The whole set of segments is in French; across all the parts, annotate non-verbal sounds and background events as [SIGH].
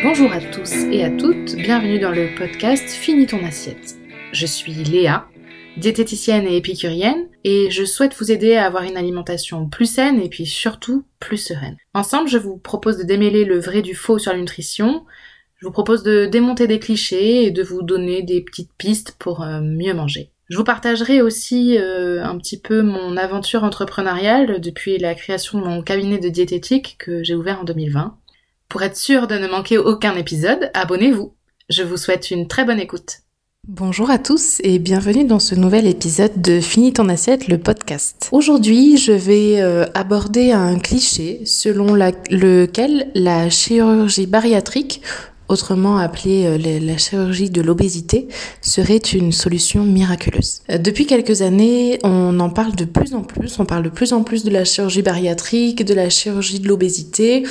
Bonjour à tous et à toutes, bienvenue dans le podcast Finis ton assiette. Je suis Léa, diététicienne et épicurienne, et je souhaite vous aider à avoir une alimentation plus saine et puis surtout plus sereine. Ensemble, je vous propose de démêler le vrai du faux sur la nutrition, je vous propose de démonter des clichés et de vous donner des petites pistes pour euh, mieux manger. Je vous partagerai aussi euh, un petit peu mon aventure entrepreneuriale depuis la création de mon cabinet de diététique que j'ai ouvert en 2020. Pour être sûr de ne manquer aucun épisode, abonnez-vous. Je vous souhaite une très bonne écoute. Bonjour à tous et bienvenue dans ce nouvel épisode de Fini ton assiette, le podcast. Aujourd'hui, je vais euh, aborder un cliché selon lequel la chirurgie bariatrique autrement appelée euh, la chirurgie de l'obésité, serait une solution miraculeuse. Euh, depuis quelques années, on en parle de plus en plus, on parle de plus en plus de la chirurgie bariatrique, de la chirurgie de l'obésité.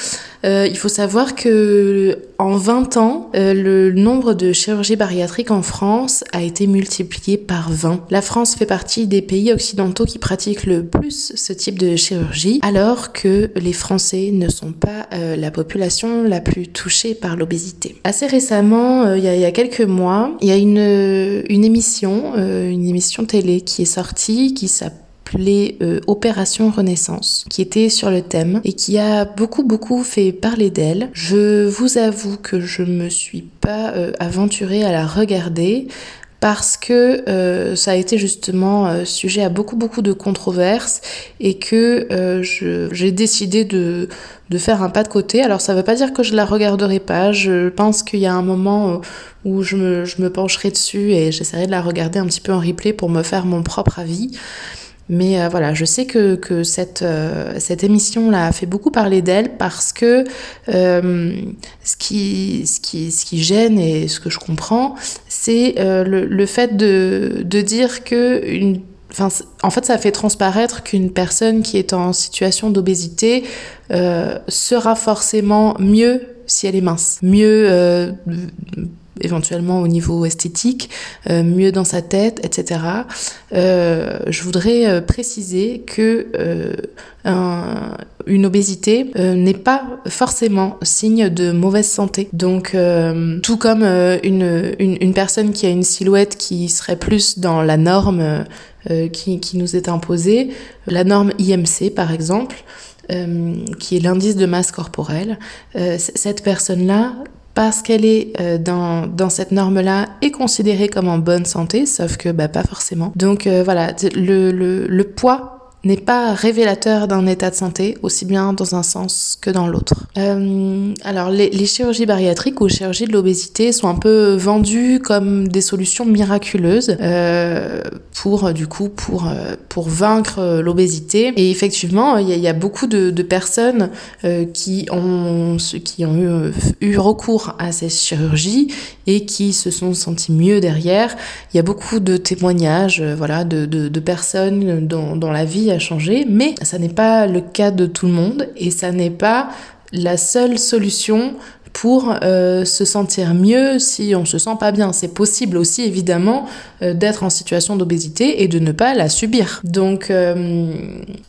Euh, il faut savoir que en 20 ans, le nombre de chirurgies bariatriques en France a été multiplié par 20. La France fait partie des pays occidentaux qui pratiquent le plus ce type de chirurgie, alors que les Français ne sont pas la population la plus touchée par l'obésité. Assez récemment, euh, il y, a quelques mois, il y a une, une émission, euh, une émission télé qui est sortie, qui s'appelait euh, Opération Renaissance, qui était sur le thème et qui a beaucoup beaucoup fait parler d'elle. Je vous avoue que je me suis pas aventurée à la regarder parce que euh, ça a été justement euh, sujet à beaucoup beaucoup de controverses et que euh, j'ai décidé de, de faire un pas de côté. Alors ça veut pas dire que je la regarderai pas, je pense qu'il y a un moment où je me, je me pencherai dessus et j'essaierai de la regarder un petit peu en replay pour me faire mon propre avis. Mais euh, voilà, je sais que, que cette, euh, cette émission-là a fait beaucoup parler d'elle parce que euh, ce, qui, ce, qui, ce qui gêne et ce que je comprends, c'est le, le, fait de, de dire que une Enfin, en fait, ça fait transparaître qu'une personne qui est en situation d'obésité sera forcément mieux si elle est mince, mieux éventuellement au niveau esthétique, euh, mieux dans sa tête, etc. Euh, je voudrais euh, préciser que une obésité n'est pas forcément signe de mauvaise santé. Donc, tout comme une, une, personne qui a une silhouette qui serait plus dans la norme qui, qui, nous est imposée, la norme IMC par exemple, qui est l'indice de masse corporelle, cette personne-là parce qu'elle est euh, dans, dans cette norme-là est considérée comme en bonne santé, sauf que bah, pas forcément. Donc euh, voilà, le, le, le poids n'est pas révélateur d'un état de santé, aussi bien dans un sens que dans l'autre. Euh, alors, les, les, chirurgies bariatriques ou chirurgies de l'obésité sont un peu vendues comme des solutions miraculeuses euh, pour, du coup, pour, euh, pour vaincre l'obésité. Et effectivement, il y, a beaucoup de, de personnes qui ont, qui ont eu, eu recours à ces chirurgies et qui se sont sentis mieux derrière. Il y a beaucoup de témoignages, voilà, de, de, de personnes dont, dont la vie a changé, mais ça n'est pas le cas de tout le monde et ça n'est pas la seule solution pour euh, se sentir mieux si on se sent pas bien. C'est possible aussi évidemment euh, d'être en situation d'obésité et de ne pas la subir. Donc, euh,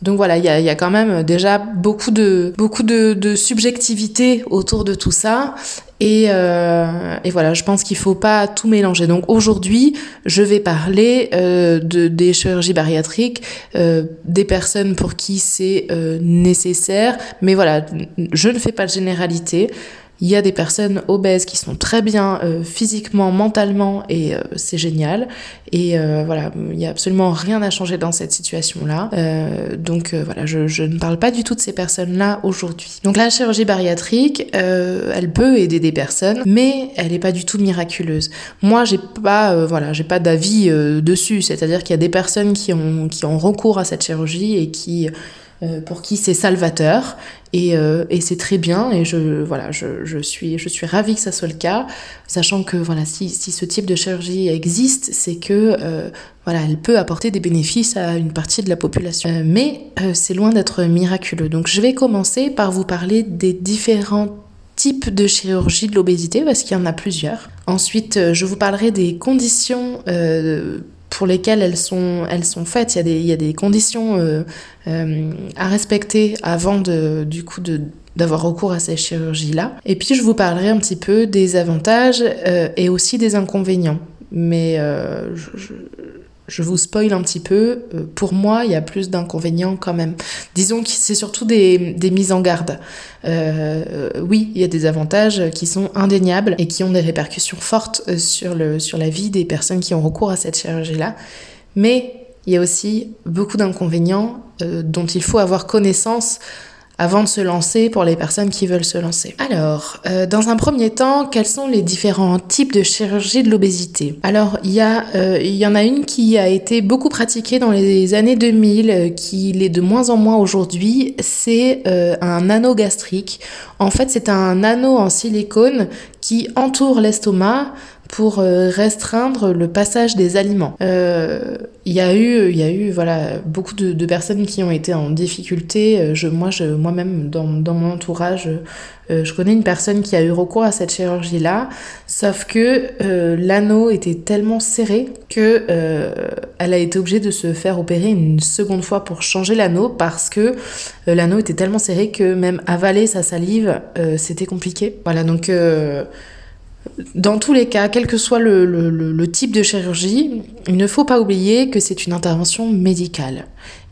donc voilà, il y a, quand même déjà beaucoup de beaucoup de subjectivité autour de tout ça. Et, euh, et, voilà, je pense qu'il faut pas tout mélanger. Donc aujourd'hui, je vais parler euh, de, des chirurgies bariatriques, euh, des personnes pour qui c'est nécessaire. Mais voilà, je ne fais pas de généralité. Il y a des personnes obèses qui sont très bien euh, physiquement, mentalement, et euh, c'est génial. Et euh, voilà, il n'y a absolument rien à changer dans cette situation-là. donc voilà, je, je, ne parle pas du tout de ces personnes-là aujourd'hui. Donc la chirurgie bariatrique, elle peut aider des personnes, mais elle n'est pas du tout miraculeuse. Moi, j'ai pas, voilà, j'ai pas d'avis dessus. C'est-à-dire qu'il y a des personnes qui ont qui ont recours à cette chirurgie et qui pour qui c'est salvateur. Et, euh, et c'est très bien. Et je voilà je, suis je suis ravie que ça soit le cas. Sachant que voilà si, si ce type de chirurgie existe c'est que euh, voilà elle peut apporter des bénéfices à une partie de la population. Euh, mais euh, c'est loin d'être miraculeux. Donc je vais commencer par vous parler des différents types de chirurgie de l'obésité parce qu'il y en a plusieurs. Ensuite je vous parlerai des conditions pour lesquelles elles sont, faites. Il y a des, conditions euh, euh, à respecter avant de, d'avoir recours à ces chirurgies-là. Et puis je vous parlerai un petit peu des avantages euh, et aussi des inconvénients. Mais vous spoil un petit peu, euh, pour moi, il y a plus d'inconvénients quand même. Disons que c'est surtout des, mises en garde. Euh, oui, il y a des avantages qui sont indéniables et qui ont des répercussions fortes euh, sur, le, sur la vie des personnes qui ont recours à cette chirurgie-là. Mais il y a aussi beaucoup d'inconvénients dont il faut avoir connaissance avant de se lancer pour les personnes qui veulent se lancer. Alors, euh, dans un premier temps, quels sont les différents types de chirurgie de l'obésité? Alors, il y, a, euh, y en a une qui a été beaucoup pratiquée dans les années 2000, euh, qui l'est de moins en moins aujourd'hui, c'est un anneau gastrique. En fait, c'est un anneau en silicone qui entoure l'estomac pour euh, restreindre le passage des aliments. Euh, il y a eu, il y a eu voilà beaucoup de, personnes qui ont été en difficulté. Euh, je, moi, je, moi-même dans, dans mon entourage, je connais une personne qui a eu recours à cette chirurgie-là, sauf que l'anneau était tellement serré que elle a été obligée de se faire opérer une seconde fois pour changer l'anneau parce que l'anneau était tellement serré que même avaler sa salive, c'était compliqué. Voilà donc dans tous les cas, quel que soit le, type de chirurgie, il ne faut pas oublier que c'est une intervention médicale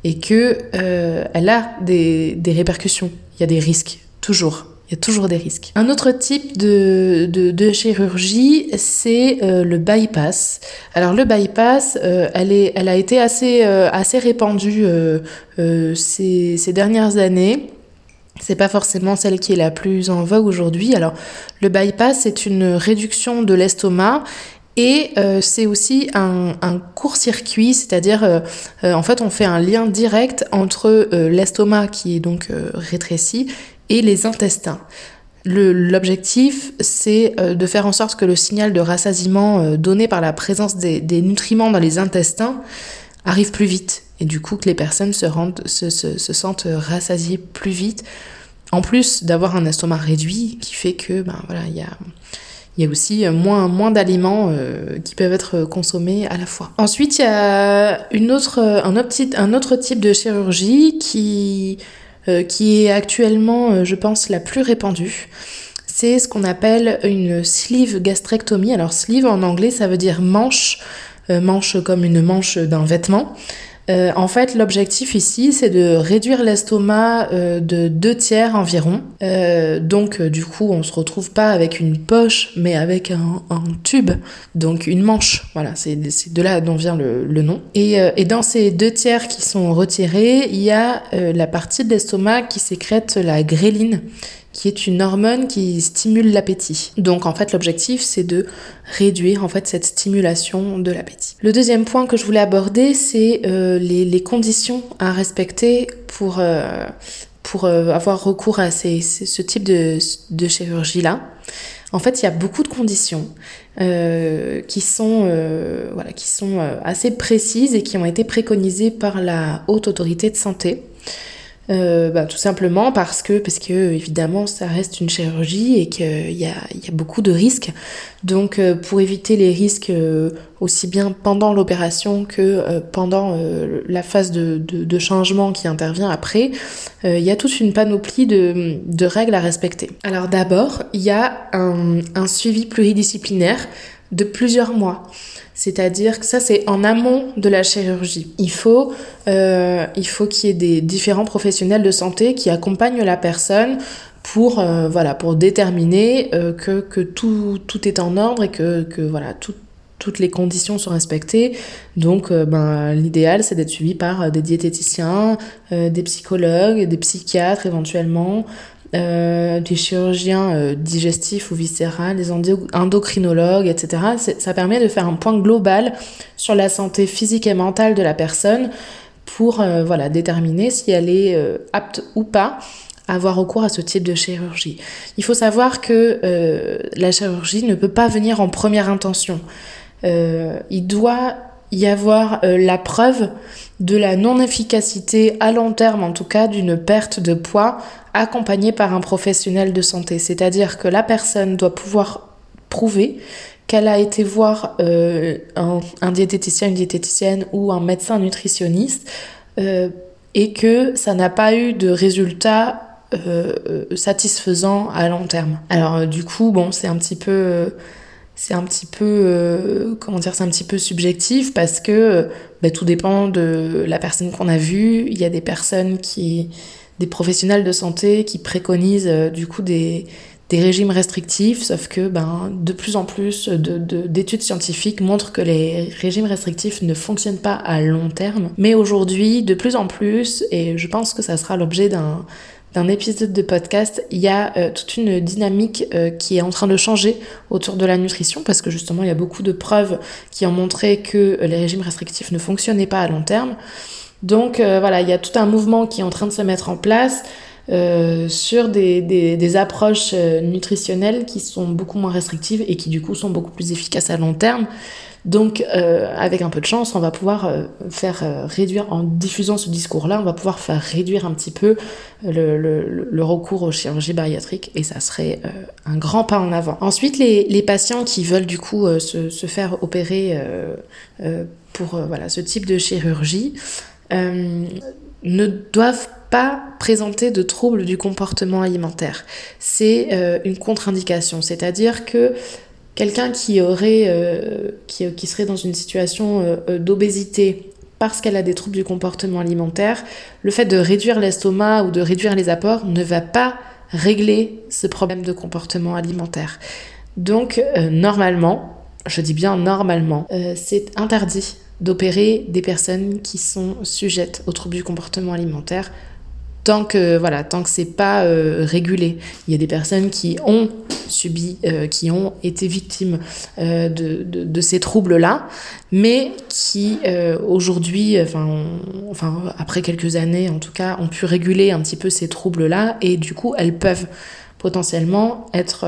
et que euh, elle a des, répercussions. Il y a des risques, toujours. Il y a toujours des risques. Un autre type de, chirurgie, c'est euh, le bypass. Alors le bypass, euh, elle, est, elle a été assez, assez répandue ces, ces dernières années. C'est pas forcément celle qui est la plus en vogue aujourd'hui. Alors, le bypass, c'est une réduction de l'estomac et euh, c'est aussi un, court-circuit, c'est-à-dire euh, euh, en fait on fait un lien direct entre l'estomac qui est donc rétréci et les intestins. L'objectif, c'est de faire en sorte que le signal de rassasiement donné par la présence des, des nutriments dans les intestins arrive plus vite et du coup que les personnes se, rendent, se, se, se sentent rassasiées plus vite. En plus d'avoir un estomac réduit qui fait que ben voilà il y a il y a aussi moins, moins d'aliments euh, qui peuvent être consommés à la fois. Ensuite, il y a une autre, un, autre type, un autre type de chirurgie qui, euh, qui est actuellement, euh, je pense, la plus répandue. C'est ce qu'on appelle une sleeve gastrectomie. Alors, sleeve en anglais, ça veut dire manche, manche comme une manche d'un vêtement. Euh, en fait, l'objectif ici, c'est de réduire l'estomac euh, de deux tiers environ. Euh, donc, du coup, on se retrouve pas avec une poche, mais avec un, tube, donc une manche. Voilà, c'est de là dont vient le, nom. Et, et, dans ces deux tiers qui sont retirés, il y a la partie de l'estomac qui sécrète la gréline est une hormone qui stimule l'appétit. Donc en fait l'objectif c'est de réduire en fait cette stimulation de l'appétit. Le deuxième point que je voulais aborder c'est euh, les, conditions à respecter pour, euh, pour euh, avoir recours à ces, ce type de, de chirurgie là. En fait, il y a beaucoup de conditions qui sont, voilà, qui sont assez précises et qui ont été préconisées par la haute autorité de santé. Euh, bah, tout simplement parce que, parce que évidemment ça reste une chirurgie et qu'il y a, y a beaucoup de risques. Donc euh, pour éviter les risques euh, aussi bien pendant l'opération que pendant la phase de, de, de, changement qui intervient après, il y a toute une panoplie de, de règles à respecter. Alors d'abord, il y a un, un suivi pluridisciplinaire de plusieurs mois. C'est-à-dire que ça, c'est en amont de la chirurgie. Il faut, euh, il faut qu'il y ait des différents professionnels de santé qui accompagnent la personne pour, euh, voilà, pour déterminer euh, que, que tout, tout est en ordre et que, que voilà, toutes les conditions sont respectées. Donc, ben, l'idéal, c'est d'être suivi par des diététiciens, des psychologues, des psychiatres éventuellement, euh, des chirurgiens euh, digestifs ou viscérales, des endocrinologues, etc. Ça permet de faire un point global sur la santé physique et mentale de la personne pour euh, voilà, déterminer si elle est apte ou pas à avoir recours à ce type de chirurgie. Il faut savoir que la chirurgie ne peut pas venir en première intention. il doit y avoir la preuve de la non-efficacité à long terme, en tout cas, d'une perte de poids accompagnée par un professionnel de santé. C'est-à-dire que la personne doit pouvoir prouver qu'elle a été voir euh, un, diététicien, une diététicienne ou un médecin nutritionniste et que ça n'a pas eu de résultat satisfaisant à long terme. Alors du coup, bon, c'est un petit peu c'est un petit peu euh, comment dire c'est un petit peu subjectif parce que bah, tout dépend de la personne qu'on a vue il y a des personnes qui des professionnels de santé qui préconisent euh, du coup des, des régimes restrictifs sauf que ben de plus en plus de, d'études scientifiques montrent que les régimes restrictifs ne fonctionnent pas à long terme mais aujourd'hui de plus en plus et je pense que ça sera l'objet d'un d'un épisode de podcast, il y a euh, toute une dynamique euh, qui est en train de changer autour de la nutrition parce que justement il y a beaucoup de preuves qui ont montré que les régimes restrictifs ne fonctionnaient pas à long terme. Donc euh, voilà, il y a tout un mouvement qui est en train de se mettre en place sur des, des, approches nutritionnelles qui sont beaucoup moins restrictives et qui du coup sont beaucoup plus efficaces à long terme. Donc, euh, avec un peu de chance, on va pouvoir euh, faire euh, réduire, en diffusant ce discours-là, on va pouvoir faire réduire un petit peu le, le, le recours aux chirurgies bariatriques et ça serait un grand pas en avant. Ensuite, les, les patients qui veulent du coup se, se, faire opérer pour voilà ce type de chirurgie ne doivent pas présenter de troubles du comportement alimentaire. C'est une contre-indication, c'est-à-dire que quelqu'un qui aurait, euh, qui, serait dans une situation euh, euh, d'obésité parce qu'elle a des troubles du comportement alimentaire, le fait de réduire l'estomac ou de réduire les apports ne va pas régler ce problème de comportement alimentaire. Donc normalement, je dis bien normalement, c'est interdit d'opérer des personnes qui sont sujettes aux troubles du comportement alimentaire tant que voilà tant que c'est pas euh, régulé. Il y a des personnes qui ont subi euh, qui ont été victimes euh, de, de, ces troubles là mais qui aujourd'hui enfin enfin après quelques années en tout cas ont pu réguler un petit peu ces troubles là et du coup elles peuvent potentiellement être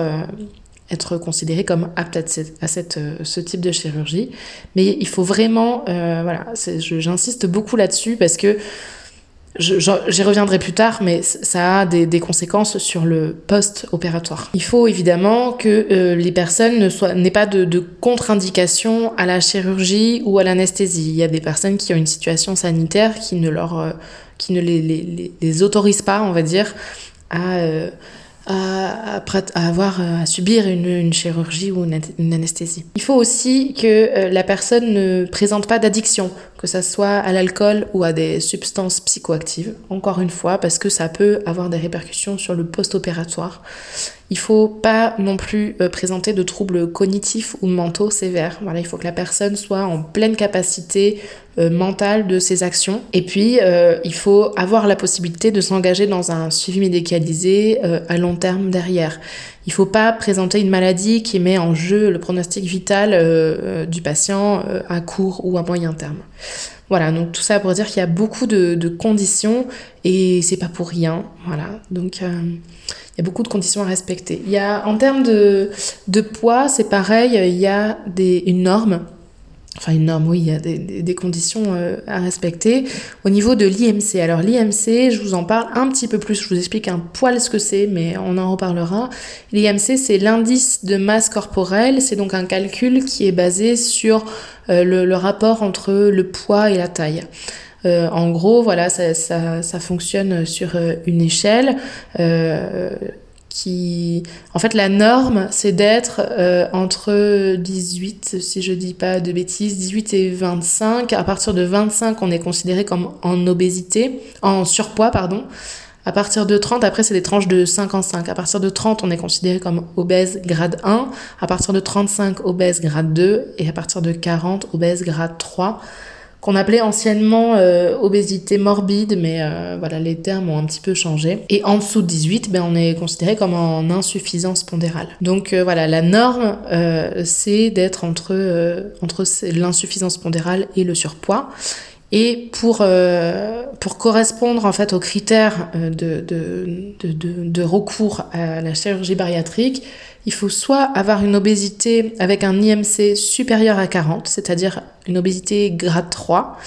être considérées comme aptes à, cette, à cette, ce type de chirurgie. Mais il faut vraiment, voilà, j'insiste beaucoup là-dessus parce que J'y reviendrai plus tard, mais ça a des, des conséquences sur le post-opératoire. Il faut évidemment que euh, les personnes n'aient pas de, contre-indication à la chirurgie ou à l'anesthésie. Il y a des personnes qui ont une situation sanitaire qui ne leur, euh, qui ne les, les, les, autorise pas, on va dire, à euh, à, avoir à subir une, une chirurgie ou une, anesthésie. Il faut aussi que euh, la personne ne présente pas d'addiction, que ça soit à l'alcool ou à des substances psychoactives. Encore une fois, parce que ça peut avoir des répercussions sur le post-opératoire. Il faut pas non plus euh, présenter de troubles cognitifs ou mentaux sévères. Voilà, il faut que la personne soit en pleine capacité euh, mentale de ses actions. Et puis, euh, il faut avoir la possibilité de s'engager dans un suivi médicalisé à long terme derrière. Il faut pas présenter une maladie qui met en jeu le pronostic vital du patient à court ou à moyen terme. Voilà, donc tout ça pour dire qu'il y a beaucoup de, de conditions et c'est pas pour rien. Voilà, donc il y a beaucoup de conditions à respecter. Il y a, en termes de, de poids, c'est pareil, il y a des, une norme. Enfin, une norme, oui, il y a des, des, conditions euh, à respecter. Au niveau de l'IMC, alors l'IMC, je vous en parle un petit peu plus, je vous explique un poil ce que c'est, mais on en reparlera. L'IMC, c'est l'indice de masse corporelle, c'est donc un calcul qui est basé sur euh, le, le rapport entre le poids et la taille. Euh, en gros, voilà, ça, ça, ça, fonctionne sur une échelle. Qui en fait la norme c'est d'être euh, entre 18 si je dis pas de bêtises 18 et 25 à partir de 25 on est considéré comme en obésité en surpoids pardon. À partir de 30 après c'est des tranches de 5 en 5 à partir de 30 on est considéré comme obèse grade 1 à partir de 35 obèse grade 2 et à partir de 40 obèse grade 3 qu'on appelait anciennement euh, obésité morbide, mais euh, voilà, les termes ont un petit peu changé. Et en dessous de 18, ben, on est considéré comme en insuffisance pondérale. Donc euh, voilà, la norme, c'est d'être entre, entre l'insuffisance pondérale et le surpoids. Et pour, pour correspondre en fait aux critères de, de, de, de recours à la chirurgie bariatrique, il faut soit avoir une obésité avec un IMC supérieur à 40, c'est-à-dire une obésité grade 3,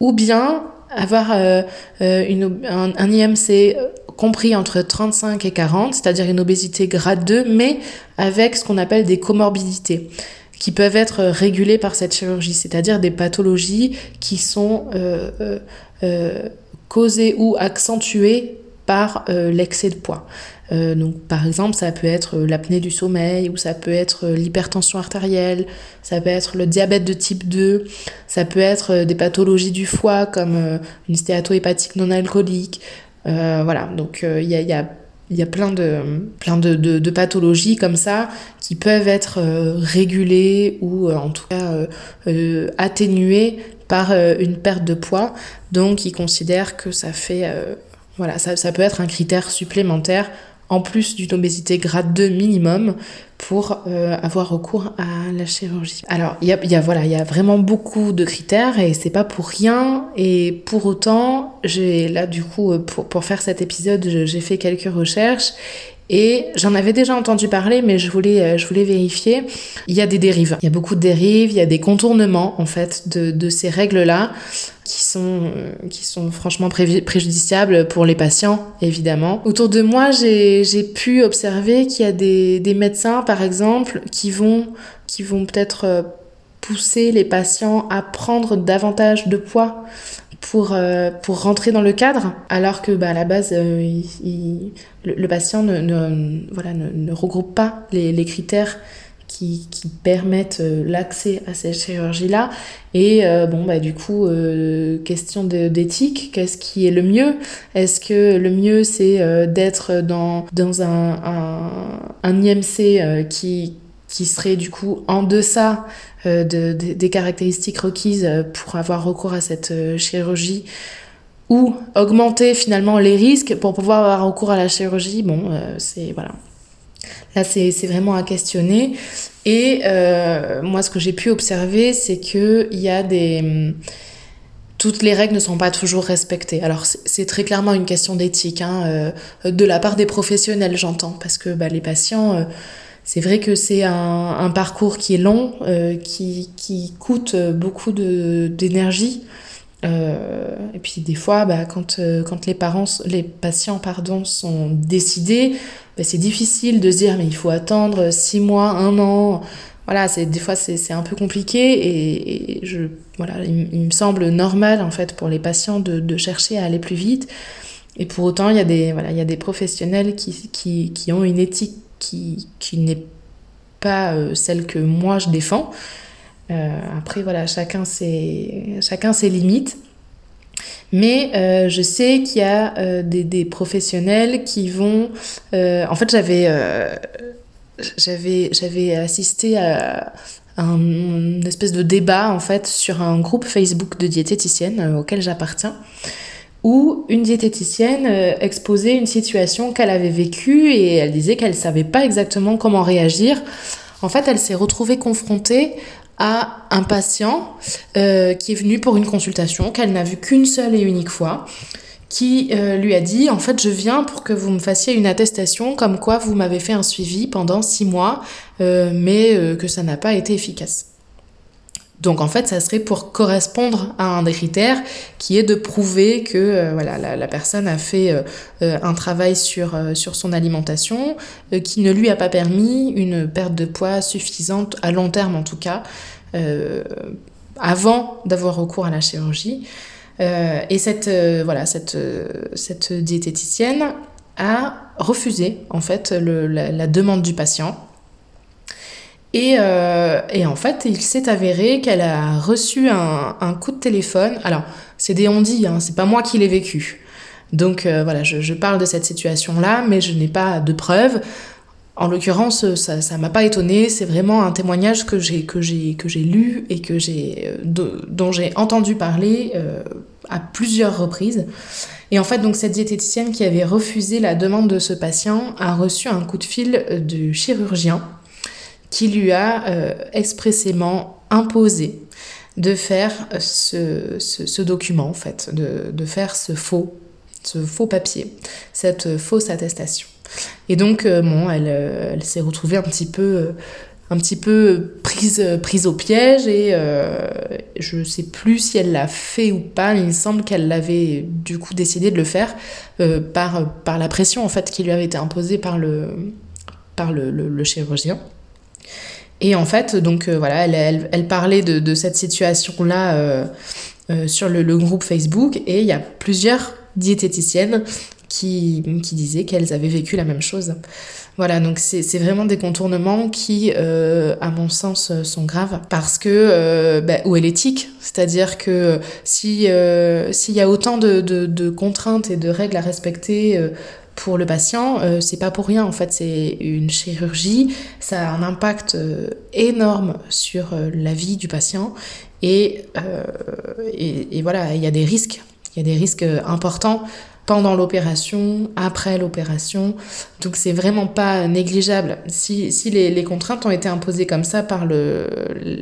ou bien avoir euh, euh, une, un, IMC compris entre 35 et 40, c'est-à-dire une obésité grade 2, mais avec ce qu'on appelle des comorbidités. Qui peuvent être régulées par cette chirurgie, c'est-à-dire des pathologies qui sont causées ou accentuées par l'excès de poids. Euh, donc, par exemple, ça peut être euh, l'apnée du sommeil, ou ça peut être euh, l'hypertension artérielle, ça peut être le diabète de type 2, ça peut être des pathologies du foie comme une stéatohépatique non alcoolique. voilà, donc il y, a, y a, plein, de, plein de, de, pathologies comme ça qui peuvent être régulées ou en tout cas atténuées par une perte de poids. Donc, ils considèrent que ça fait voilà, ça, ça, peut être un critère supplémentaire en plus d'une obésité grade 2 minimum pour euh, avoir recours à la chirurgie. Alors, il y a, vraiment beaucoup de critères et c'est pas pour rien. Et pour autant, j'ai là du coup pour, pour faire cet épisode, j'ai fait quelques recherches et j'en avais déjà entendu parler, mais je voulais, euh, je voulais vérifier. Il y a des dérives. Il y a beaucoup de dérives, il y a des contournements, en fait, de, de ces règles-là qui sont, euh, qui sont franchement préjudiciables pour les patients, évidemment. Autour de moi, j'ai pu observer qu'il y a des, des, médecins, par exemple, qui vont, qui vont peut-être euh, pousser les patients à prendre davantage de poids pour, euh, pour rentrer dans le cadre, alors que bah, à la base, il, le, patient ne, voilà, ne, regroupe pas les, critères qui, qui permettent euh, l'accès à cette chirurgie-là. Et euh, bon, bah, du coup, euh, question d'éthique, qu'est-ce qui est le mieux? Est-ce que le mieux, c'est d'être dans, dans un, un, un IMC qui, qui serait du coup en deçà de, de, des caractéristiques requises pour avoir recours à cette chirurgie ou augmenter finalement les risques pour pouvoir avoir recours à la chirurgie, bon, c'est voilà, Là, c'est vraiment à questionner. Et euh, moi, ce que j'ai pu observer, c'est qu'il y a des... Toutes les règles ne sont pas toujours respectées. Alors, c'est très clairement une question d'éthique, hein, euh, de la part des professionnels, j'entends, parce que bah, les patients... Euh, c'est vrai que c'est un, un, parcours qui est long, qui, qui, coûte beaucoup d'énergie. et puis des fois, bah, quand, quand les parents, les patients pardon, sont décidés, bah, c'est difficile de se dire mais il faut attendre six mois, un an. Voilà, des fois c'est un peu compliqué et, je voilà, il, me semble normal en fait pour les patients de, de, chercher à aller plus vite. Et pour autant, il y a des voilà, il y a des professionnels qui, qui, qui ont une éthique qui, qui n'est pas euh, celle que moi je défends. Euh, après voilà, chacun ses chacun ses limites. Mais euh, je sais qu'il y a des, des, professionnels qui vont... En fait, j'avais, j'avais, j'avais assisté à un une espèce de débat en fait sur un groupe Facebook de diététiciennes auquel j'appartiens où une diététicienne exposait une situation qu'elle avait vécue et elle disait qu'elle savait pas exactement comment réagir. En fait, elle s'est retrouvée confrontée à un patient euh, qui est venu pour une consultation qu'elle n'a vu qu'une seule et unique fois qui euh, lui a dit en fait je viens pour que vous me fassiez une attestation comme quoi vous m'avez fait un suivi pendant six mois euh, mais que ça n'a pas été efficace. Donc en fait, ça serait pour correspondre à un des critères qui est de prouver que euh, voilà, la, personne a fait euh, euh, un travail sur, son alimentation qui ne lui a pas permis une perte de poids suffisante, à long terme en tout cas, avant d'avoir recours à la chirurgie. et cette, voilà, cette, cette diététicienne a refusé en fait la demande du patient et, euh, et, en fait, il s'est avéré qu'elle a reçu un, un, coup de téléphone. Alors, c'est des on hein, c'est pas moi qui l'ai vécu. Donc euh, voilà, je, je, parle de cette situation-là, mais je n'ai pas de preuves. En l'occurrence, ça, ça m'a pas étonné. C'est vraiment un témoignage que j'ai que j'ai que j'ai lu et que j'ai euh, dont j'ai entendu parler à plusieurs reprises. Et en fait, donc cette diététicienne qui avait refusé la demande de ce patient a reçu un coup de fil du chirurgien qui lui a euh, expressément imposé de faire ce, ce, document, en fait, de, de, faire ce faux, ce faux papier, cette fausse attestation. Et donc, euh, bon, elle, euh, elle s'est retrouvée un petit peu, un petit peu prise, prise au piège et je ne sais plus si elle l'a fait ou pas, il semble qu'elle l'avait du coup décidé de le faire par, par la pression en fait qui lui avait été imposée par le, par le, le chirurgien. Et en fait, donc voilà, elle, parlait de, cette situation-là sur le, groupe Facebook. Et il y a plusieurs diététiciennes qui, disaient qu'elles avaient vécu la même chose. Voilà, donc c'est vraiment des contournements qui, euh, à mon sens, euh, sont graves. Parce que euh, bah, où est l'éthique C'est-à-dire que si s'il y a autant de, contraintes et de règles à respecter pour le patient, c'est pas pour rien en fait, c'est une chirurgie, ça a un impact énorme sur la vie du patient et, et, et voilà, il y a des risques, il y a des risques importants pendant l'opération, après l'opération. Donc c'est vraiment pas négligeable. Si, si les, contraintes ont été imposées comme ça par le,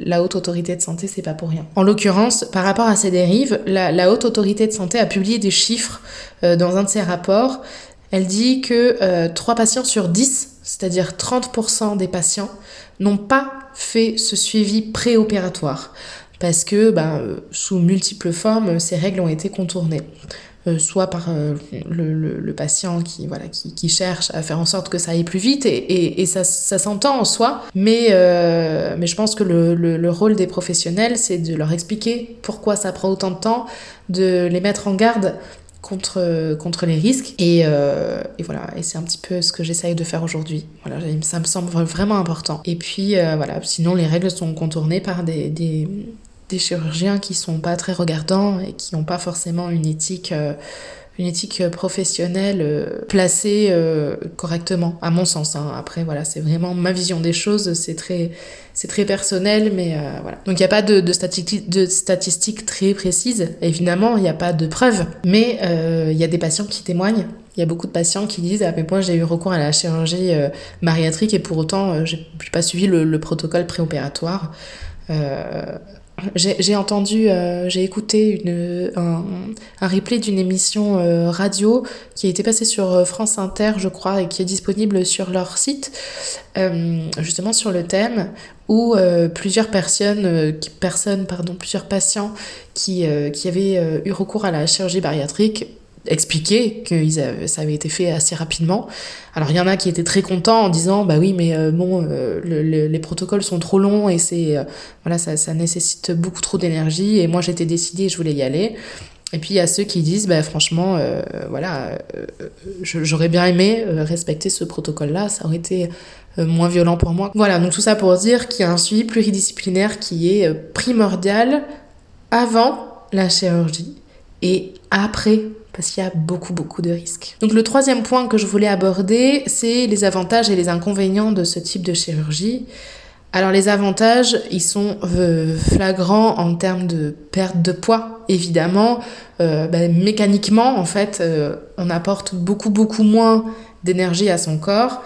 la haute autorité de santé, c'est pas pour rien. En l'occurrence, par rapport à ces dérives, la, haute autorité de santé a publié des chiffres euh, dans un de ses rapports. Elle dit que euh, 3 patients sur 10, c'est-à-dire 30% des patients, n'ont pas fait ce suivi préopératoire parce que ben, sous multiples formes, ces règles ont été contournées. Euh, soit par euh, le, patient qui, voilà, qui, cherche à faire en sorte que ça aille plus vite, et, ça, s'entend en soi, mais, euh, mais je pense que le, rôle des professionnels, c'est de leur expliquer pourquoi ça prend autant de temps, de les mettre en garde contre, contre les risques. Et, voilà, et c'est un petit peu ce que j'essaye de faire aujourd'hui. Ça me semble vraiment important. Et puis voilà, sinon les règles sont contournées par des, des chirurgiens qui sont pas très regardants et qui n'ont pas forcément une éthique, euh, une éthique professionnelle euh, placée euh, correctement, à mon sens. Hein. Après, voilà, c'est vraiment ma vision des choses, c'est très, c'est très personnel, mais voilà. Donc il n'y a pas de, de, de statistiques très précises, évidemment, il n'y a pas de preuves, mais il y a des patients qui témoignent. Il y a beaucoup de patients qui disent à quel point j'ai eu recours à la chirurgie bariatrique et pour autant j'ai pas suivi le, le protocole préopératoire. J'ai entendu, euh, j'ai écouté une, un, un replay d'une émission euh, radio qui a été passée sur euh, France Inter, je crois, et qui est disponible sur leur site, justement sur le thème où plusieurs personnes, personnes, pardon, plusieurs patients qui, qui avaient eu recours à la chirurgie bariatrique expliqué que ça avait été fait assez rapidement. Alors il y en a qui étaient très contents en disant bah oui mais euh, bon euh, les protocoles sont trop longs et c'est euh, voilà ça, ça, nécessite beaucoup trop d'énergie et moi j'étais décidée je voulais y aller. Et puis il y a ceux qui disent bah franchement voilà j'aurais bien aimé respecter ce protocole là ça aurait été moins violent pour moi. Voilà donc tout ça pour dire qu'il y a un suivi pluridisciplinaire qui est primordial avant la chirurgie et après parce qu'il y a beaucoup beaucoup de risques. Donc le troisième point que je voulais aborder, c'est les avantages et les inconvénients de ce type de chirurgie. Alors les avantages, ils sont euh, flagrants en termes de perte de poids, évidemment. Euh, ben, mécaniquement, en fait, euh, on apporte beaucoup beaucoup moins d'énergie à son corps.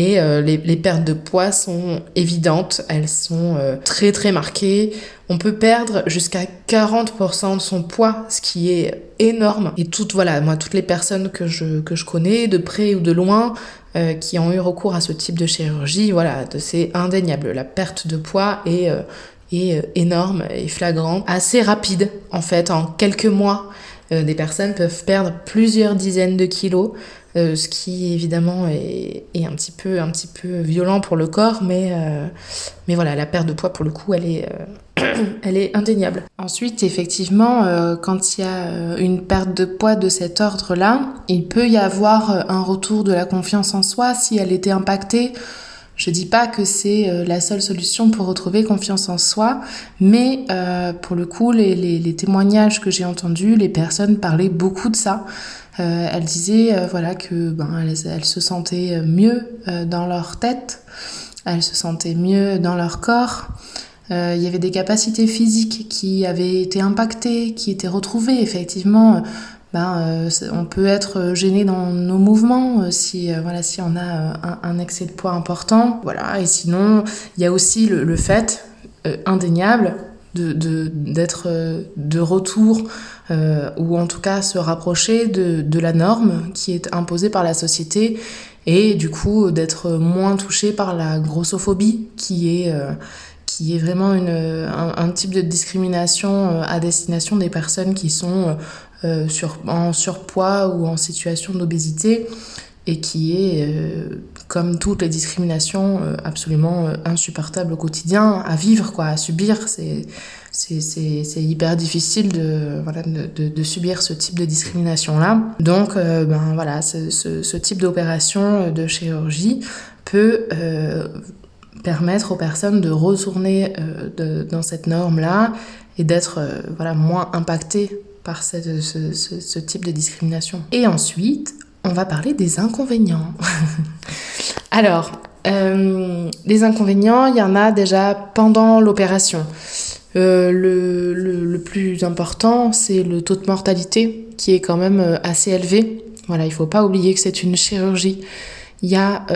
Et euh, les, pertes de poids sont évidentes, elles sont euh, très très marquées. On peut perdre jusqu'à 40% de son poids, ce qui est énorme. Et toutes, voilà, moi, toutes les personnes que je, que je connais, de près ou de loin, euh, qui ont eu recours à ce type de chirurgie, voilà, c'est indéniable. La perte de poids est, est énorme et flagrante, assez rapide en fait, en quelques mois. des personnes peuvent perdre plusieurs dizaines de kilos euh, ce qui évidemment est, un, petit peu, un petit peu violent pour le corps, mais, euh, mais voilà, la perte de poids pour le coup, elle est, euh, [COUGHS] elle est indéniable. Ensuite, effectivement, quand il y a une perte de poids de cet ordre-là, il peut y avoir un retour de la confiance en soi si elle était impactée. Je dis pas que c'est la seule solution pour retrouver confiance en soi, mais pour le coup, les, les, les témoignages que j'ai entendus, les personnes parlaient beaucoup de ça. Euh, elle disait euh, voilà que ben elles, se sentaient mieux euh, dans leur tête, elles se sentaient mieux dans leur corps. Il y avait des capacités physiques qui avaient été impactées, qui étaient retrouvées. Effectivement, ben, on peut être gêné dans nos mouvements si voilà si on a un, excès de poids important. Voilà. Et sinon, il y a aussi le, le fait indéniable de d'être de, retour euh, ou en tout cas se rapprocher de, de, la norme qui est imposée par la société et du coup d'être moins touché par la grossophobie qui est, euh, qui est vraiment une, un, type de discrimination euh, à destination des personnes qui sont sur, en surpoids ou en situation d'obésité et qui est comme toutes les discriminations, absolument insupportables au quotidien, à vivre, quoi, à subir. C'est hyper difficile de, voilà, de, de, subir ce type de discrimination-là. Donc, ben, voilà, ce, ce, type d'opération de chirurgie peut permettre aux personnes de retourner de, dans cette norme-là et d'être voilà, moins impactées par ce, ce, type de discrimination. Et ensuite, on va parler des inconvénients. [LAUGHS] Alors, euh, les inconvénients, il y en a déjà pendant l'opération. Euh, le, le, plus important, c'est le taux de mortalité qui est quand même euh, assez élevé. Voilà, il ne faut pas oublier que c'est une chirurgie. Il y a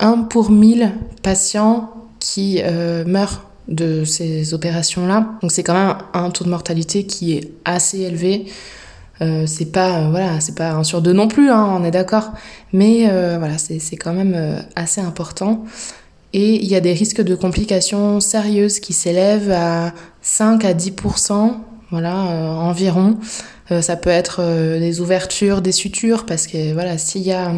un pour mille patients qui meurent de ces opérations-là. Donc c'est quand même un taux de mortalité qui est assez élevé. Euh, c'est pas euh, voilà c'est pas un sur deux non plus hein, on est d'accord. Mais euh, voilà c'est quand même assez important. Et il y a des risques de complications sérieuses qui s'élèvent à 5 à 10% voilà environ euh, ça peut être euh, des ouvertures, des sutures, parce que voilà, s'il y a,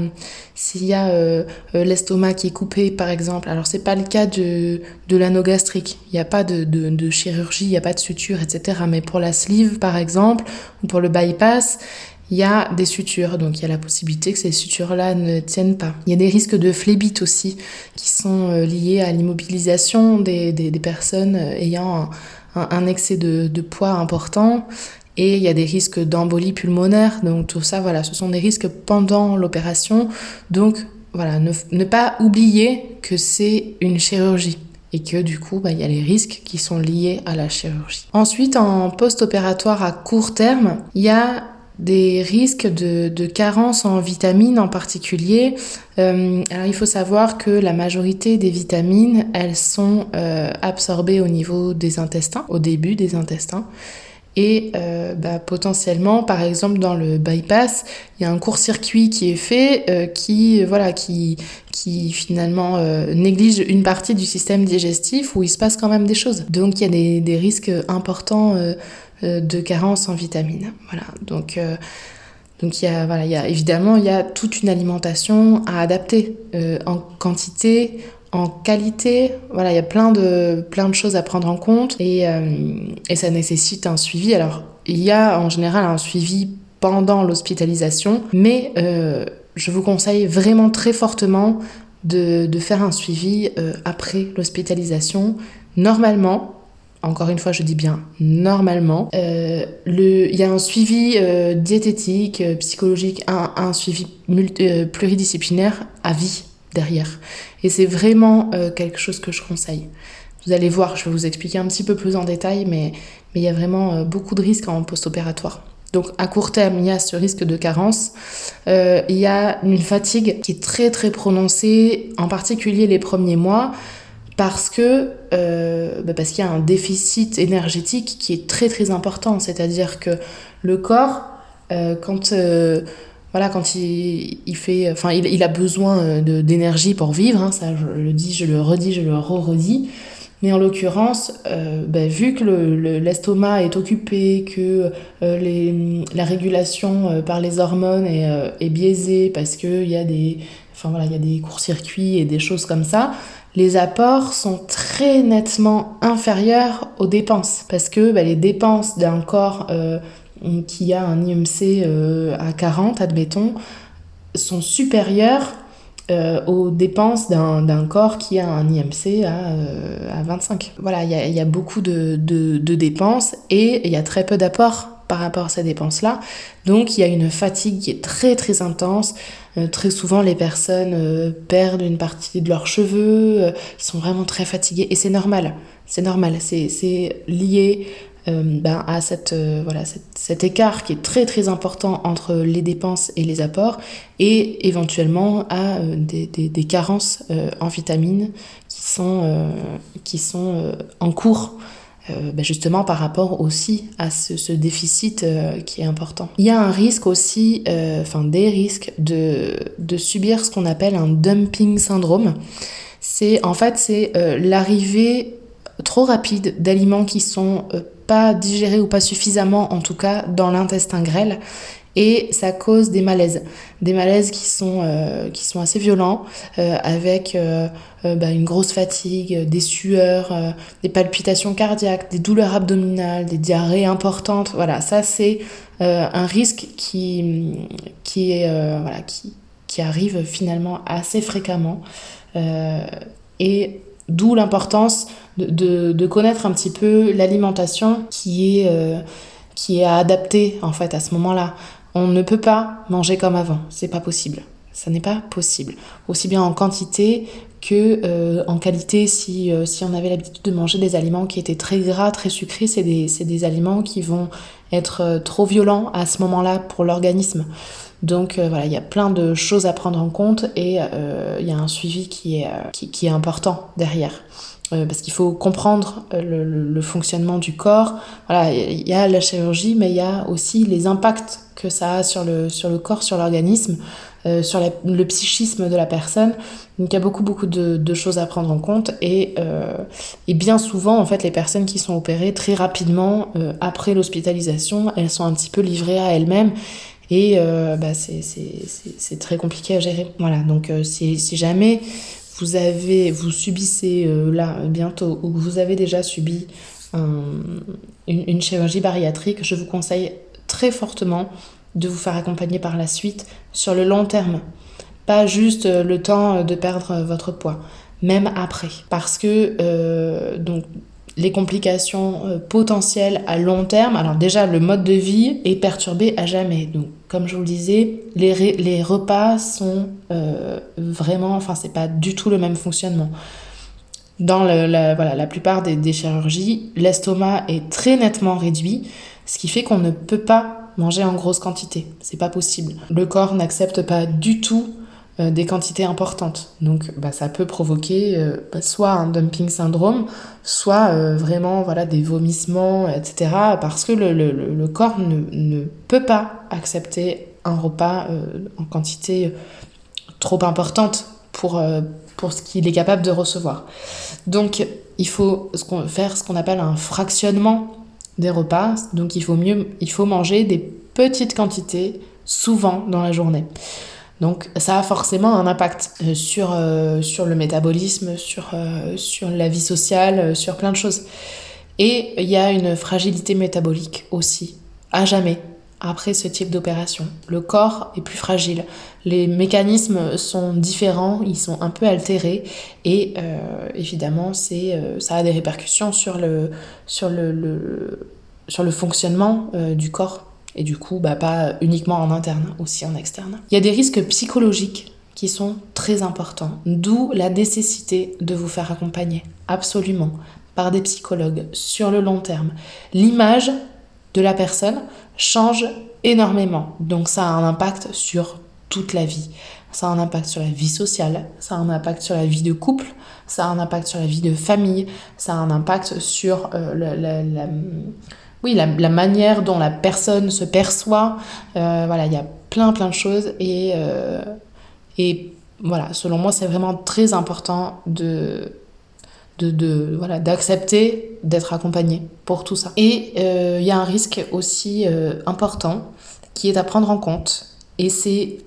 s'il y a euh, l'estomac qui est coupé, par exemple, alors c'est pas le cas de, de l'anneau gastrique, il n'y a pas de, de, de chirurgie, il n'y a pas de suture, etc. Mais pour la sleeve, par exemple, ou pour le bypass, il y a des sutures, donc il y a la possibilité que ces sutures-là ne tiennent pas. Il y a des risques de phlébite aussi, qui sont liés à l'immobilisation des, des, des, personnes ayant un, un excès de, de, poids important et il y a des risques d'embolie pulmonaire. Donc tout ça, voilà, ce sont des risques pendant l'opération. Donc voilà, ne, pas oublier que c'est une chirurgie et que du coup, bah, il y a les risques qui sont liés à la chirurgie. Ensuite, en post-opératoire à court terme, il y a des risques de, carence en vitamines en particulier. Euh, alors il faut savoir que la majorité des vitamines, elles sont euh, absorbées au niveau des intestins, au début des intestins. Et euh, bah, potentiellement, par exemple, dans le bypass, il y a un court-circuit qui est fait euh, qui, voilà, qui, qui finalement euh, néglige une partie du système digestif où il se passe quand même des choses. Donc il y a des, des risques importants de carence en vitamines. Voilà. Donc donc y a, voilà, il y a, évidemment, il y a toute une alimentation à adapter en quantité, en qualité, il y a plein de, choses à prendre en compte et, euh, et ça nécessite un suivi. Alors, il y a en général un suivi pendant l'hospitalisation, mais euh, je vous conseille vraiment très fortement de, faire un suivi euh, après l'hospitalisation. Normalement, encore une fois, je dis bien normalement, le, il y a un suivi diététique, psychologique, un suivi pluridisciplinaire à vie derrière. Et c'est vraiment euh, quelque chose que je conseille. Vous allez voir, je vais vous expliquer un petit peu plus en détail, mais, il y a vraiment euh, beaucoup de risques en post-opératoire. Donc à court terme, il y a ce risque de carence. Euh, il y a une fatigue qui est très très prononcée, en particulier les premiers mois, parce que bah parce qu'il y a un déficit énergétique qui est très très important. C'est-à-dire que le corps, quand voilà, quand il, il fait, enfin, il, il, a besoin euh, d'énergie pour vivre, hein, ça je le dis, je le redis, je le re-redis. Mais en l'occurrence, euh, ben, vu que l'estomac le, est occupé, que euh, les, la régulation euh, par les hormones est, biaisée parce qu'il y a des, enfin voilà, il y a des courts-circuits et des choses comme ça, les apports sont très nettement inférieurs aux dépenses parce que ben, les dépenses d'un corps qui a un IMC euh, à 40, admettons, sont supérieures euh, aux dépenses d'un corps qui a un IMC à, euh, à 25. Voilà, il y a, beaucoup de, de, dépenses et il y a très peu d'apports par rapport à ces dépenses-là. Donc il y a une fatigue qui est très très intense. très souvent les personnes perdent une partie de leurs cheveux, sont vraiment très fatigués et c'est normal. C'est normal, c'est lié euh, ben, à cette, euh, voilà, cet écart qui est très très important entre les dépenses et les apports et éventuellement à euh, des, des, des, carences en vitamines qui sont, qui sont en cours. Ben justement par rapport aussi à ce, ce déficit qui est important. Il y a un risque aussi, enfin des risques de, de subir ce qu'on appelle un dumping syndrome. C'est en fait c'est l'arrivée trop rapide d'aliments qui sont pas digérés ou pas suffisamment en tout cas dans l'intestin grêle et ça cause des malaises, des malaises qui sont, euh, qui sont assez violents, euh, avec euh, bah, une grosse fatigue, des sueurs, des palpitations cardiaques, des douleurs abdominales, des diarrhées importantes. Voilà, ça c'est un risque qui, qui, voilà, qui arrive finalement assez fréquemment. et d'où l'importance de, de, de, connaître un petit peu l'alimentation qui est qui est adaptée en fait à ce moment-là. On ne peut pas manger comme avant, c'est pas possible. Ça n'est pas possible. Aussi bien en quantité que euh, en qualité, si, euh, si on avait l'habitude de manger des aliments qui étaient très gras, très sucrés, c'est des, des, aliments qui vont être euh, trop violents à ce moment-là pour l'organisme. Donc voilà, il y a plein de choses à prendre en compte et il y a un suivi qui est, qui, qui est important derrière. Euh, parce qu'il faut comprendre euh, le, fonctionnement du corps. Voilà, il y a la chirurgie, mais il y a aussi les impacts que ça a sur le, sur le corps, sur l'organisme, euh, sur le psychisme de la personne. Donc il y a beaucoup beaucoup de, choses à prendre en compte et, et, bien souvent en fait les personnes qui sont opérées très rapidement après l'hospitalisation, elles sont un petit peu livrées à elles-mêmes et bah, c'est très compliqué à gérer. Voilà, donc si, si jamais vous avez, vous subissez euh, là bientôt ou vous avez déjà subi une, chirurgie bariatrique, je vous conseille très fortement de vous faire accompagner par la suite sur le long terme. Pas juste euh, le temps de perdre votre poids, même après. Parce que euh, donc les complications euh, potentielles à long terme. Alors déjà, le mode de vie est perturbé à jamais. Donc, comme je vous le disais, les, les repas sont euh, vraiment, enfin, c'est pas du tout le même fonctionnement. Dans la, voilà, la plupart des, des chirurgies, l'estomac est très nettement réduit, ce qui fait qu'on ne peut pas manger en grosse quantité. C'est pas possible. Le corps n'accepte pas du tout euh, des quantités importantes. Donc bah, ça peut provoquer euh, bah, soit un dumping syndrome, soit euh, vraiment voilà, des vomissements, etc. Parce que le, le, le corps ne, ne, peut pas accepter un repas en quantité trop importante pour, pour ce qu'il est capable de recevoir. Donc il faut faire ce qu'on appelle un fractionnement des repas. Donc il faut mieux, il faut manger des petites quantités souvent dans la journée. Donc ça a forcément un impact euh, sur, euh, sur le métabolisme, sur, euh, sur la vie sociale, sur plein de choses. Et il y a une fragilité métabolique aussi, à jamais, après ce type d'opération. Le corps est plus fragile, les mécanismes sont différents, ils sont un peu altérés et évidemment ça a des répercussions sur le, sur le, sur le fonctionnement du corps et du coup, bah, pas uniquement en interne, aussi en externe. Il y a des risques psychologiques qui sont très importants, d'où la nécessité de vous faire accompagner, absolument, par des psychologues sur le long terme. L'image de la personne change énormément, donc ça a un impact sur toute la vie. Ça a un impact sur la vie sociale, ça a un impact sur la vie de couple, ça a un impact sur la vie de famille, ça a un impact sur euh, la, oui, la, manière dont la personne se perçoit. Euh, voilà, il y a plein plein de choses et, euh, et voilà, selon moi, c'est vraiment très important de de, voilà d'accepter d'être accompagné pour tout ça. Et euh, il y a un risque aussi important qui est à prendre en compte et c'est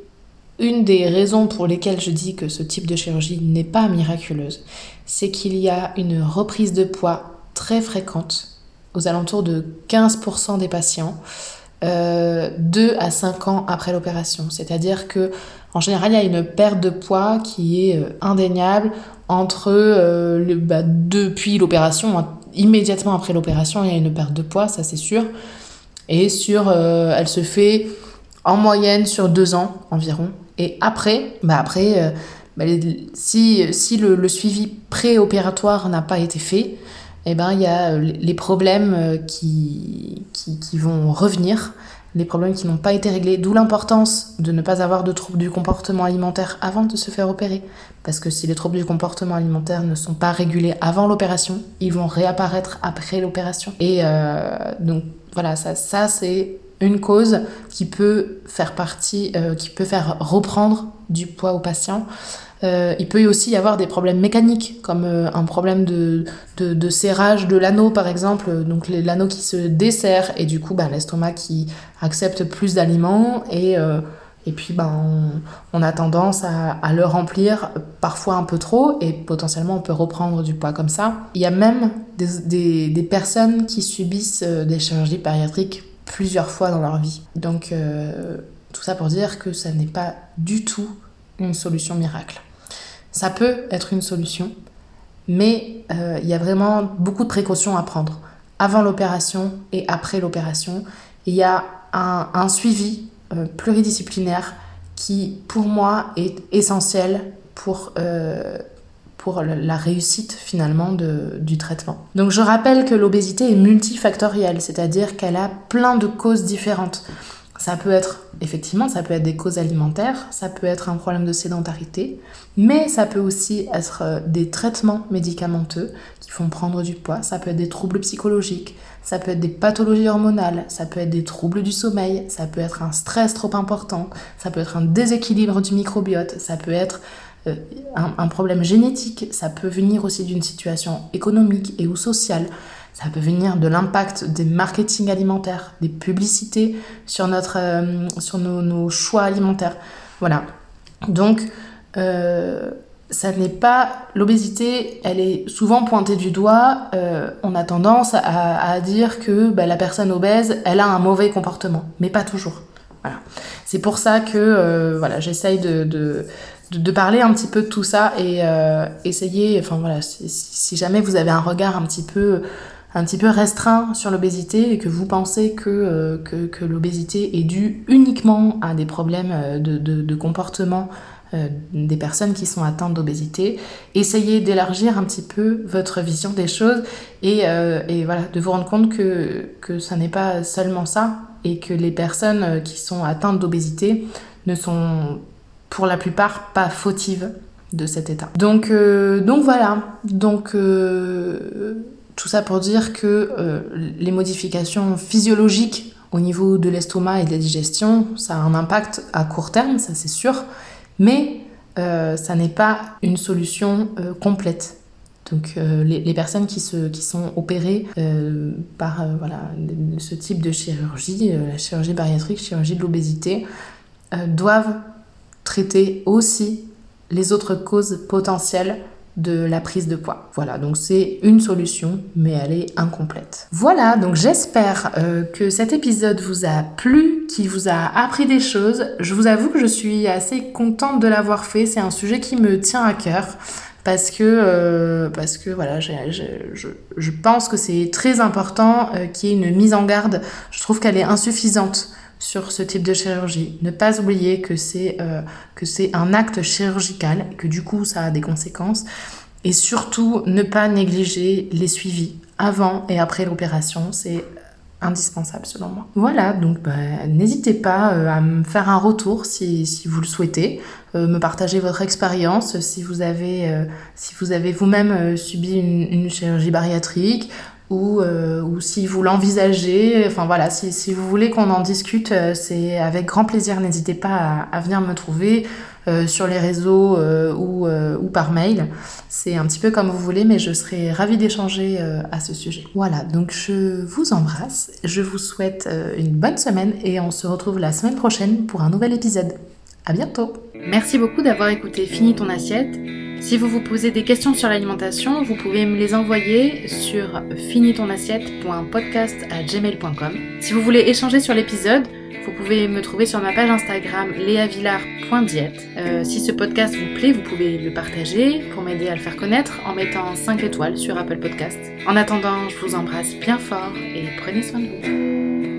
une des raisons pour lesquelles je dis que ce type de chirurgie n'est pas miraculeuse, c'est qu'il y a une reprise de poids très fréquente aux alentours de 15% des patients euh, 2 à 5 ans après l'opération. C'est-à-dire que en général, il y a une perte de poids qui est euh, indéniable entre euh, le, bah, depuis l'opération, hein, immédiatement après l'opération, il y a une perte de poids, ça c'est sûr. Et sur, euh, elle se fait en moyenne sur 2 ans environ. Et après, bah après, bah, si, si le, le suivi préopératoire n'a pas été fait, eh ben, il y a euh, les problèmes euh, qui, qui, vont revenir, les problèmes qui n'ont pas été réglés, d'où l'importance de ne pas avoir de troubles du comportement alimentaire avant de se faire opérer. Parce que si les troubles du comportement alimentaire ne sont pas régulés avant l'opération, ils vont réapparaître après l'opération. Et euh, donc voilà, ça, ça c'est une cause qui peut faire partie, qui peut faire reprendre du poids au patient. Euh, il peut aussi y avoir des problèmes mécaniques, comme euh, un problème de, de, serrage de l'anneau par exemple, donc l'anneau qui se dessert et du coup ben, l'estomac qui accepte plus d'aliments et, et puis ben, on, a tendance à, le remplir parfois un peu trop et potentiellement on peut reprendre du poids comme ça. Il y a même des, des, personnes qui subissent des chirurgies bariatriques plusieurs fois dans leur vie. Donc euh, tout ça pour dire que ça n'est pas du tout une solution miracle. Ça peut être une solution, mais euh, il y a vraiment beaucoup de précautions à prendre avant l'opération et après l'opération. Il y a un, suivi euh, pluridisciplinaire qui, pour moi, est essentiel pour pour la réussite finalement de, du traitement. Donc je rappelle que l'obésité est multifactorielle, c'est-à-dire qu'elle a plein de causes différentes. Ça peut être, effectivement, ça peut être des causes alimentaires, ça peut être un problème de sédentarité, mais ça peut aussi être euh, des traitements médicamenteux qui font prendre du poids, ça peut être des troubles psychologiques, ça peut être des pathologies hormonales, ça peut être des troubles du sommeil, ça peut être un stress trop important, ça peut être un déséquilibre du microbiote, ça peut être euh, un, problème génétique, ça peut venir aussi d'une situation économique et ou sociale, ça peut venir de l'impact des marketing alimentaires, des publicités sur, notre, euh, sur nos, choix alimentaires. Voilà. Donc, euh, ça n'est pas l'obésité, elle est souvent pointée du doigt. on a tendance à, dire que bah, la personne obèse, elle a un mauvais comportement, mais pas toujours. Voilà. C'est pour ça que voilà, j'essaye de, de, parler un petit peu de tout ça et euh, essayer, enfin voilà, si, jamais vous avez un regard un petit peu, un petit peu restreint sur l'obésité et que vous pensez que, euh, que, l'obésité est due uniquement à des problèmes euh, de, de, comportement des personnes qui sont atteintes d'obésité, essayez d'élargir un petit peu votre vision des choses et, et voilà, de vous rendre compte que, que ça n'est pas seulement ça et que les personnes qui sont atteintes d'obésité ne sont pour la plupart pas fautives de cet état. Donc, euh, donc voilà, donc euh, tout ça pour dire que euh, les modifications physiologiques au niveau de l'estomac et de la digestion, ça a un impact à court terme, ça c'est sûr, mais ça n'est pas une solution complète. Donc les, personnes qui, sont opérées par ce type de chirurgie, la chirurgie bariatrique, chirurgie de l'obésité, doivent traiter aussi les autres causes potentielles de la prise de poids. Voilà, donc c'est une solution, mais elle est incomplète. Voilà, donc j'espère euh, que cet épisode vous a plu, qu'il vous a appris des choses. Je vous avoue que je suis assez contente de l'avoir fait. C'est un sujet qui me tient à cœur parce que euh, parce que voilà, je, je, pense que c'est très important euh, qu'il y ait une mise en garde. Je trouve qu'elle est insuffisante sur ce type de chirurgie. Ne pas oublier que c'est euh, un acte chirurgical que du coup ça a des conséquences. Et surtout, ne pas négliger les suivis avant et après l'opération. C'est indispensable selon moi. Voilà, donc bah, n'hésitez pas euh, à me faire un retour si, vous le souhaitez, euh, me partager votre expérience si vous avez, vous-même subi une, chirurgie bariatrique ou, euh, ou si vous l'envisagez, enfin voilà, si, si vous voulez qu'on en discute, euh, c'est avec grand plaisir. N'hésitez pas à, venir me trouver euh, sur les réseaux ou, ou par mail. C'est un petit peu comme vous voulez, mais je serai ravie d'échanger à ce sujet. Voilà, donc je vous embrasse, je vous souhaite une bonne semaine et on se retrouve la semaine prochaine pour un nouvel épisode. À bientôt. Merci beaucoup d'avoir écouté Fini ton assiette. Si vous vous posez des questions sur l'alimentation, vous pouvez me les envoyer sur finitonassiette.podcast@gmail.com. Si vous voulez échanger sur l'épisode, vous pouvez me trouver sur ma page Instagram léavillard.diète. Euh, si ce podcast vous plaît, vous pouvez le partager pour m'aider à le faire connaître en mettant 5 étoiles sur Apple Podcast. En attendant, je vous embrasse bien fort et prenez soin de vous.